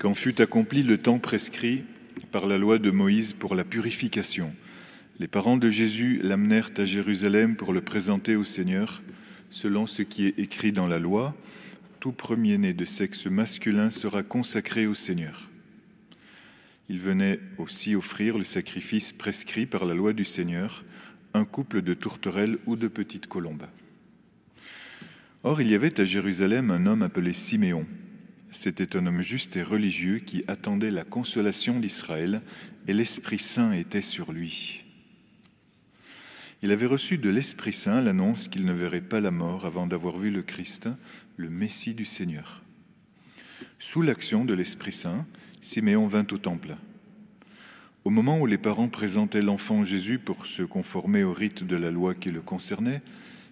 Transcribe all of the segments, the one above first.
quand fut accompli le temps prescrit par la loi de Moïse pour la purification, les parents de Jésus l'amenèrent à Jérusalem pour le présenter au Seigneur, selon ce qui est écrit dans la loi. Tout premier-né de sexe masculin sera consacré au Seigneur. Il venait aussi offrir le sacrifice prescrit par la loi du Seigneur, un couple de tourterelles ou de petites colombes. Or, il y avait à Jérusalem un homme appelé Siméon. C'était un homme juste et religieux qui attendait la consolation d'Israël, et l'Esprit Saint était sur lui. Il avait reçu de l'Esprit Saint l'annonce qu'il ne verrait pas la mort avant d'avoir vu le Christ, le Messie du Seigneur. Sous l'action de l'Esprit Saint, Siméon vint au temple. Au moment où les parents présentaient l'enfant Jésus pour se conformer au rite de la loi qui le concernait,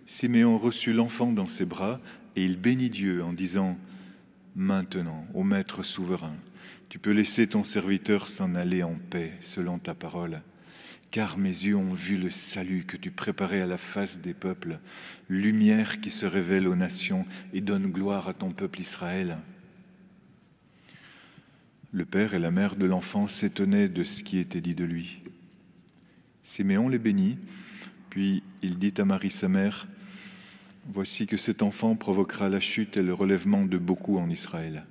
Siméon reçut l'enfant dans ses bras et il bénit Dieu en disant Maintenant, ô Maître souverain, tu peux laisser ton serviteur s'en aller en paix selon ta parole, car mes yeux ont vu le salut que tu préparais à la face des peuples, lumière qui se révèle aux nations et donne gloire à ton peuple Israël. Le père et la mère de l'enfant s'étonnaient de ce qui était dit de lui. Siméon les bénit, puis il dit à Marie sa mère, Voici que cet enfant provoquera la chute et le relèvement de beaucoup en Israël.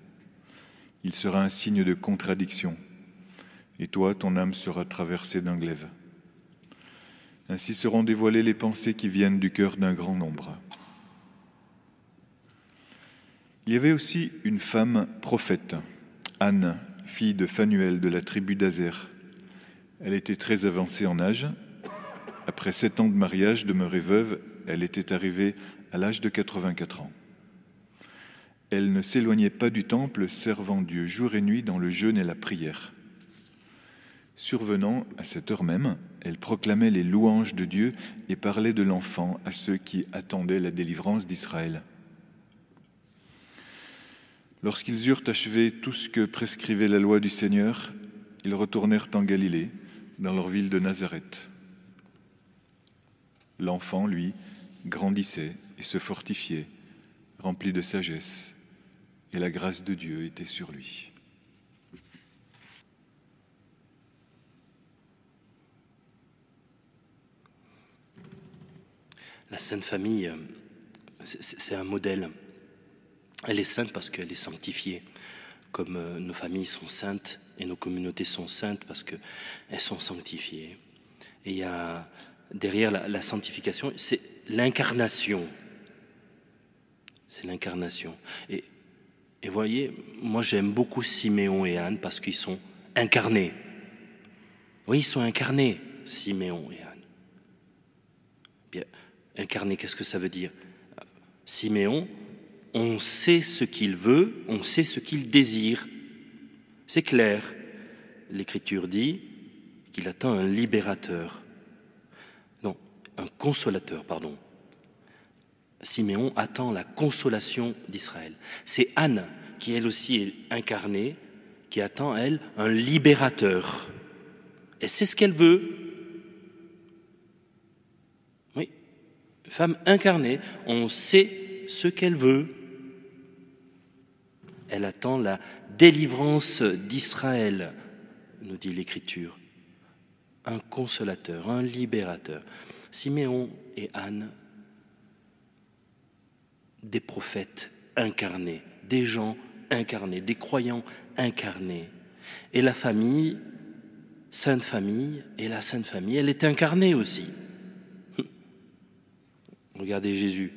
Il sera un signe de contradiction, et toi, ton âme sera traversée d'un glaive. Ainsi seront dévoilées les pensées qui viennent du cœur d'un grand nombre. Il y avait aussi une femme prophète, Anne, fille de Phanuel de la tribu d'Azer. Elle était très avancée en âge. Après sept ans de mariage, demeurée veuve, elle était arrivée à l'âge de 84 ans. Elle ne s'éloignait pas du temple, servant Dieu jour et nuit dans le jeûne et la prière. Survenant à cette heure même, elle proclamait les louanges de Dieu et parlait de l'enfant à ceux qui attendaient la délivrance d'Israël. Lorsqu'ils eurent achevé tout ce que prescrivait la loi du Seigneur, ils retournèrent en Galilée, dans leur ville de Nazareth. L'enfant, lui, grandissait et se fortifiait, rempli de sagesse, et la grâce de Dieu était sur lui. La Sainte Famille, c'est un modèle. Elle est sainte parce qu'elle est sanctifiée, comme euh, nos familles sont saintes et nos communautés sont saintes parce qu'elles sont sanctifiées. Et il y a derrière la, sanctification, c'est l'incarnation. C'est l'incarnation. Et, et voyez, moi j'aime beaucoup Siméon et Anne parce qu'ils sont incarnés. Oui, ils sont incarnés, Siméon et Anne. Bien, incarnés, qu'est-ce que ça veut dire? Siméon, on sait ce qu'il veut, on sait ce qu'il désire. C'est clair. L'Écriture dit qu'il attend un libérateur. Non, un consolateur, pardon. Siméon attend la consolation d'Israël. C'est Anne qui elle aussi est incarnée, qui attend, elle, un libérateur. Et c'est ce qu'elle veut. Oui, femme incarnée, on sait ce qu'elle veut. Elle attend la délivrance d'Israël, nous dit l'Écriture. Un consolateur, un libérateur. Siméon et Anne, des prophètes incarnés, des gens incarnés, des croyants incarnés. Et la famille, Sainte Famille, et la Sainte Famille, elle est incarnée aussi. Regardez Jésus,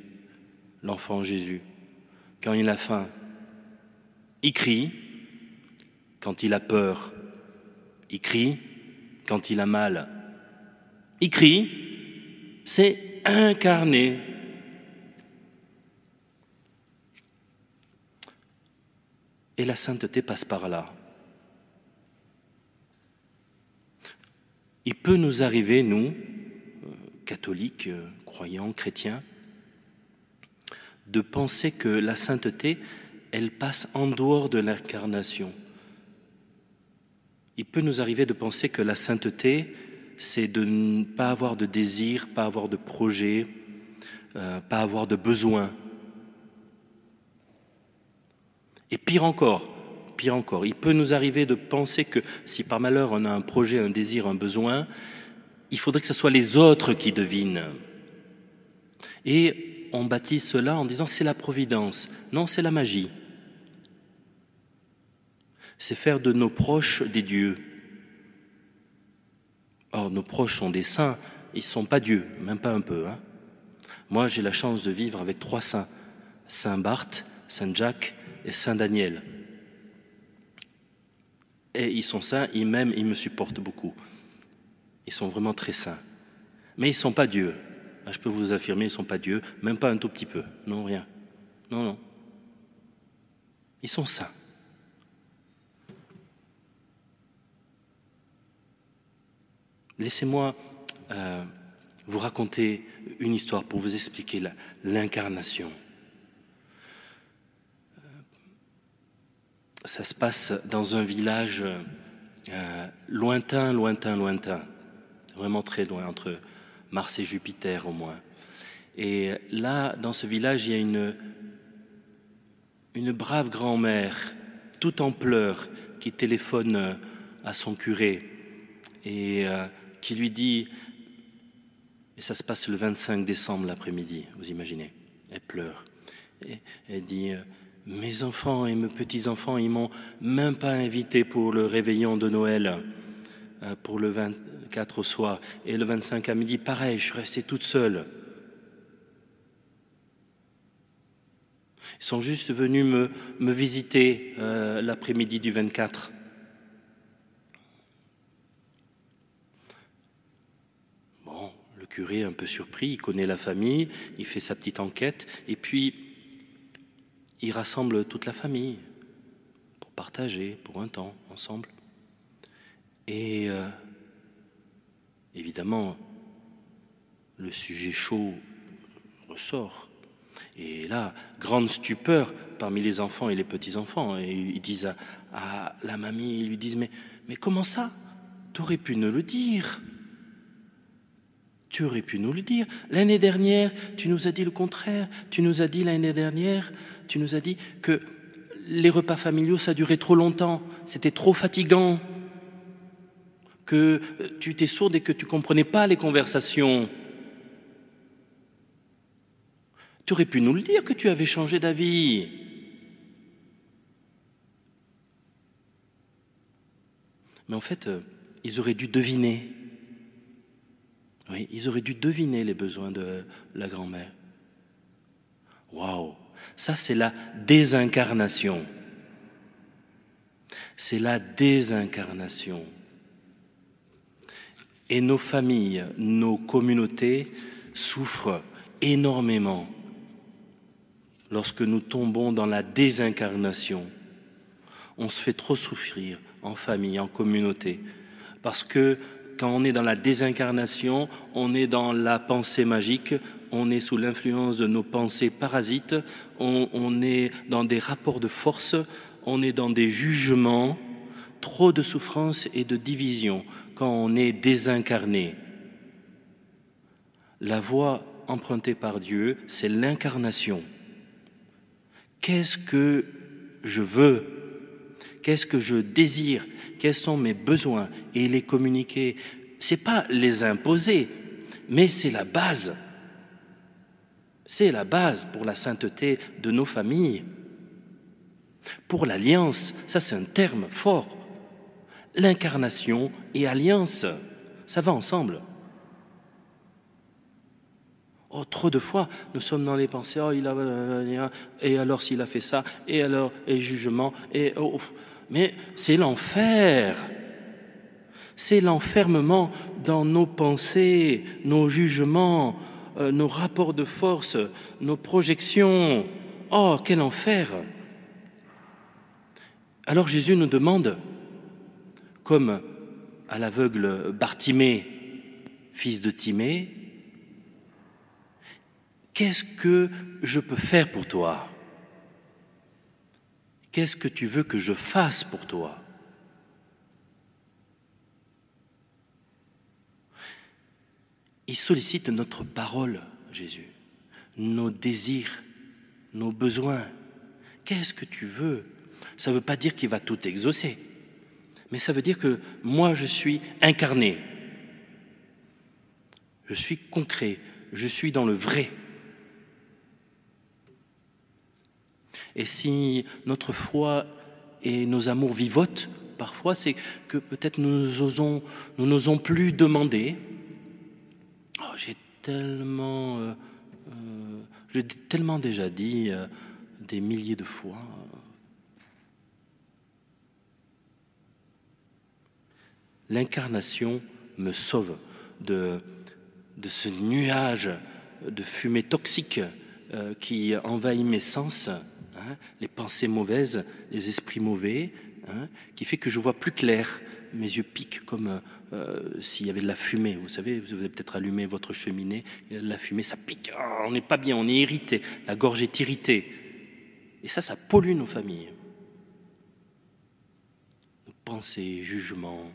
l'enfant Jésus. Quand il a faim, il crie. Quand il a peur, il crie. Quand il a mal, il crie. C'est incarné. Et la sainteté passe par là. Il peut nous arriver, nous, euh, catholiques, euh, croyants, chrétiens, de penser que la sainteté, elle passe en dehors de l'incarnation. Il peut nous arriver de penser que la sainteté, c'est de ne pas avoir de désir, pas avoir de projet, euh, pas avoir de besoin. Et pire encore, pire encore, il peut nous arriver de penser que si par malheur on a un projet, un désir, un besoin, il faudrait que ce soit les autres qui devinent. Et on baptise cela en disant c'est la providence. Non, c'est la magie. C'est faire de nos proches des dieux. Or, nos proches sont des saints, ils ne sont pas dieux, même pas un peu. Hein. Moi, j'ai la chance de vivre avec trois saints, Saint Barth, Saint Jacques et Saint Daniel. Et ils sont saints, ils m'aiment, ils me supportent beaucoup. Ils sont vraiment très saints. Mais ils ne sont pas dieux. Ah, je peux vous affirmer, ils ne sont pas dieux, même pas un tout petit peu. Non, rien. Non, non. Ils sont saints. Laissez-moi euh, vous raconter une histoire pour vous expliquer l'incarnation. Ça se passe dans un village euh, lointain, lointain, lointain, vraiment très loin, entre Mars et Jupiter au moins. Et là, dans ce village, il y a une, une brave grand-mère, tout en pleurs, qui téléphone à son curé et qui lui dit, et ça se passe le 25 décembre l'après-midi, vous imaginez, elle pleure. Elle dit, mes enfants et mes petits-enfants, ils m'ont même pas invité pour le réveillon de Noël, euh, pour le 24 au soir. Et le 25 à midi, pareil, je suis restée toute seule. Ils sont juste venus me, visiter euh, l'après-midi du 24. curé un peu surpris, il connaît la famille, il fait sa petite enquête, et puis il rassemble toute la famille pour partager pour un temps ensemble. Et euh, évidemment, le sujet chaud ressort. Et là, grande stupeur parmi les enfants et les petits-enfants. Et ils disent à, la mamie, ils lui disent, mais, comment ça? Tu aurais pu nous le dire? Tu aurais pu nous le dire. L'année dernière, tu nous as dit le contraire. Tu nous as dit l'année dernière, tu nous as dit que les repas familiaux, ça durait trop longtemps, c'était trop fatigant, que euh, tu étais sourde et que tu comprenais pas les conversations. Tu aurais pu nous le dire que tu avais changé d'avis. Mais en fait, euh, ils auraient dû deviner oui, ils auraient dû deviner les besoins de la grand-mère. Waouh, ça c'est la désincarnation. C'est la désincarnation. Et nos familles, nos communautés souffrent énormément lorsque nous tombons dans la désincarnation. On se fait trop souffrir en famille, en communauté, parce que quand on est dans la désincarnation, on est dans la pensée magique, on est sous l'influence de nos pensées parasites, on, est dans des rapports de force, on est dans des jugements, trop de souffrance et de division quand on est désincarné. La voie empruntée par Dieu, c'est l'incarnation. Qu'est-ce que je veux Qu'est-ce que je désire quels sont mes besoins et les communiquer. C'est pas les imposer, mais c'est la base. C'est la base pour la sainteté de nos familles. Pour l'alliance, ça c'est un terme fort. L'incarnation et alliance, ça va ensemble. Oh, trop de fois, nous sommes dans les pensées, oh, il a, et alors s'il a fait ça, et alors, et jugement, et oh, mais c'est l'enfer. C'est l'enfermement dans nos pensées, nos jugements, euh, nos rapports de force, nos projections. Oh, quel enfer Alors Jésus nous demande, comme à l'aveugle Bartimée, fils de Timée, qu'est-ce que je peux faire pour toi? Qu'est-ce que tu veux que je fasse pour toi? Il sollicite notre parole, Jésus, nos désirs, nos besoins. Qu'est-ce que tu veux? Ça ne veut pas dire qu'il va tout exaucer, mais ça veut dire que moi, je suis incarné. Je suis concret, je suis dans le vrai. Et si notre foi et nos amours vivotent, parfois, c'est que peut-être nous osons, nous n'osons plus demander. Oh, j'ai tellement, euh, euh, j'ai tellement déjà dit euh, des milliers de fois. L'incarnation me sauve de ce nuage de fumée toxique qui envahit mes sens, hein, les pensées mauvaises, les esprits mauvais, Hein, qui fait que je vois plus clair. Mes yeux piquent comme euh, euh, s'il y avait de la fumée. Vous savez, vous avez peut-être allumé votre cheminée, la fumée, ça pique. Oh, on n'est pas bien, on est irrité. La gorge est irritée. Et ça, ça pollue nos familles. Nos pensées, jugements,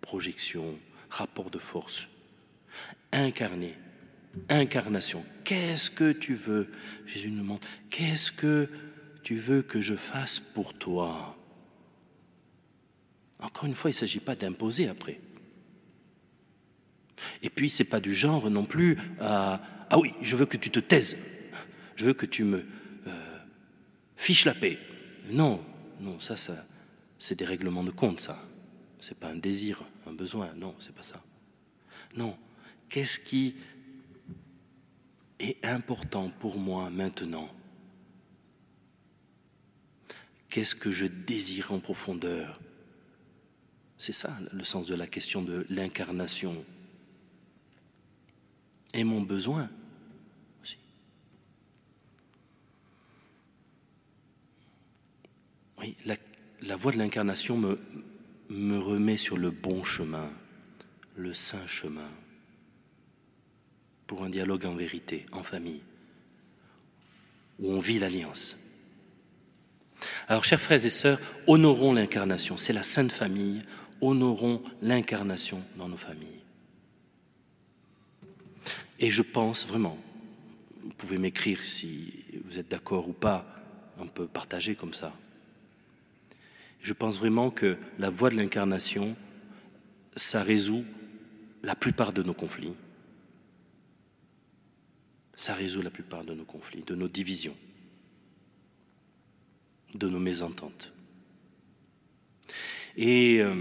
projections, rapports de force. Incarné, incarnation. Qu'est-ce que tu veux? Jésus nous demande, qu'est-ce que tu veux que je fasse pour toi encore une fois, il ne s'agit pas d'imposer après. Et puis, c'est pas du genre non plus à Ah oui, je veux que tu te taises. Je veux que tu me euh, fiches la paix. Non, non, ça, ça c'est des règlements de compte, ça. C'est pas un désir, un besoin. Non, c'est pas ça. Non. Qu'est-ce qui est important pour moi maintenant? Qu'est-ce que je désire en profondeur? C'est ça le sens de la question de l'incarnation. Et mon besoin aussi. Oui, la, la voie de l'incarnation me, me remet sur le bon chemin, le saint chemin, pour un dialogue en vérité, en famille, où on vit l'alliance. Alors, chers frères et sœurs, honorons l'incarnation. C'est la Sainte Famille honorons l'incarnation dans nos familles. Et je pense vraiment, vous pouvez m'écrire si vous êtes d'accord ou pas, on peut partager comme ça. Je pense vraiment que la voie de l'incarnation, ça résout la plupart de nos conflits. Ça résout la plupart de nos conflits, de nos divisions, de nos mésententes. Et euh,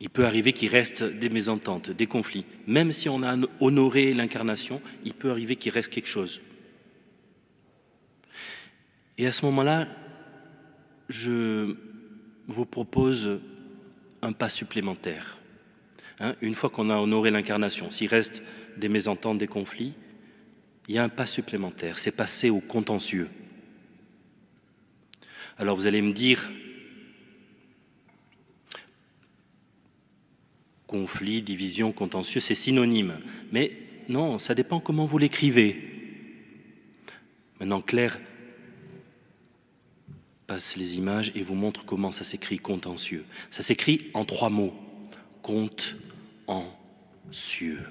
il peut arriver qu'il reste des mésententes, des conflits. Même si on a honoré l'incarnation, il peut arriver qu'il reste quelque chose. Et à ce moment-là, je vous propose un pas supplémentaire. Hein, une fois qu'on a honoré l'incarnation, s'il reste des mésententes, des conflits, il y a un pas supplémentaire, c'est passer au contentieux. Alors vous allez me dire, conflit, division, contentieux, c'est synonyme. Mais non, ça dépend comment vous l'écrivez. Maintenant, Claire passe les images et vous montre comment ça s'écrit contentieux. Ça s'écrit en trois mots. Compte en cieux.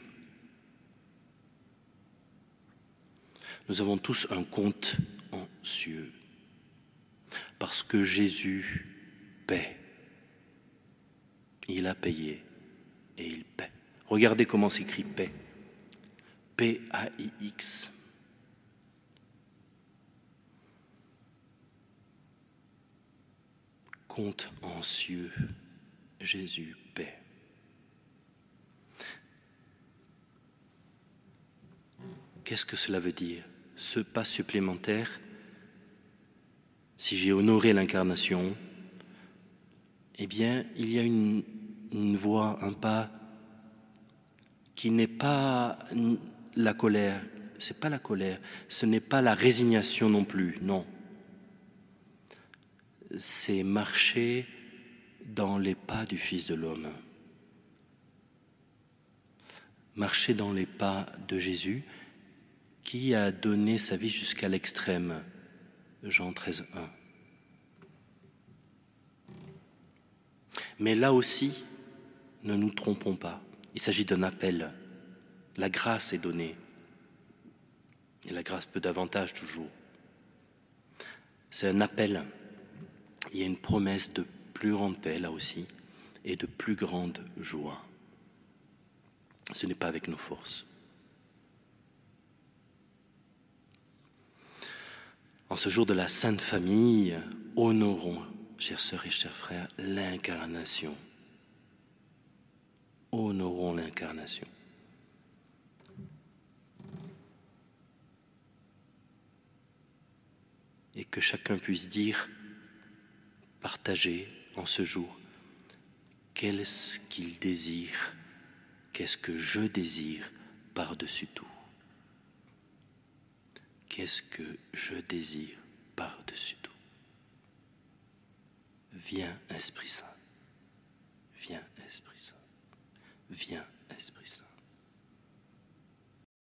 Nous avons tous un compte en cieux. Parce que Jésus paie. Il a payé et il paie. Regardez comment s'écrit paix. P-A-I-X. Compte en cieux, Jésus paix. Qu'est-ce que cela veut dire? Ce pas supplémentaire, si j'ai honoré l'incarnation, eh bien, il y a une voix, un pas qui n'est pas la colère, c'est pas la colère, ce n'est pas la résignation non plus, non. C'est marcher dans les pas du Fils de l'homme. Marcher dans les pas de Jésus qui a donné sa vie jusqu'à l'extrême. Jean 13, 1. Mais là aussi, ne nous trompons pas. Il s'agit d'un appel. La grâce est donnée. Et la grâce peut davantage toujours. C'est un appel. il y a une promesse de plus grande paix là aussi et de plus grande joie. Ce n'est pas avec nos forces. En ce jour de la Sainte Famille, honorons, chères sœurs et chers frères, l'incarnation. Honorons l'incarnation. Et que chacun puisse dire, partager en ce jour, qu'est-ce qu'il désire, qu'est-ce que je désire par-dessus tout. Qu'est-ce que je désire par-dessus tout Viens, Esprit Saint. Viens, Esprit Saint. Viens, Esprit Saint.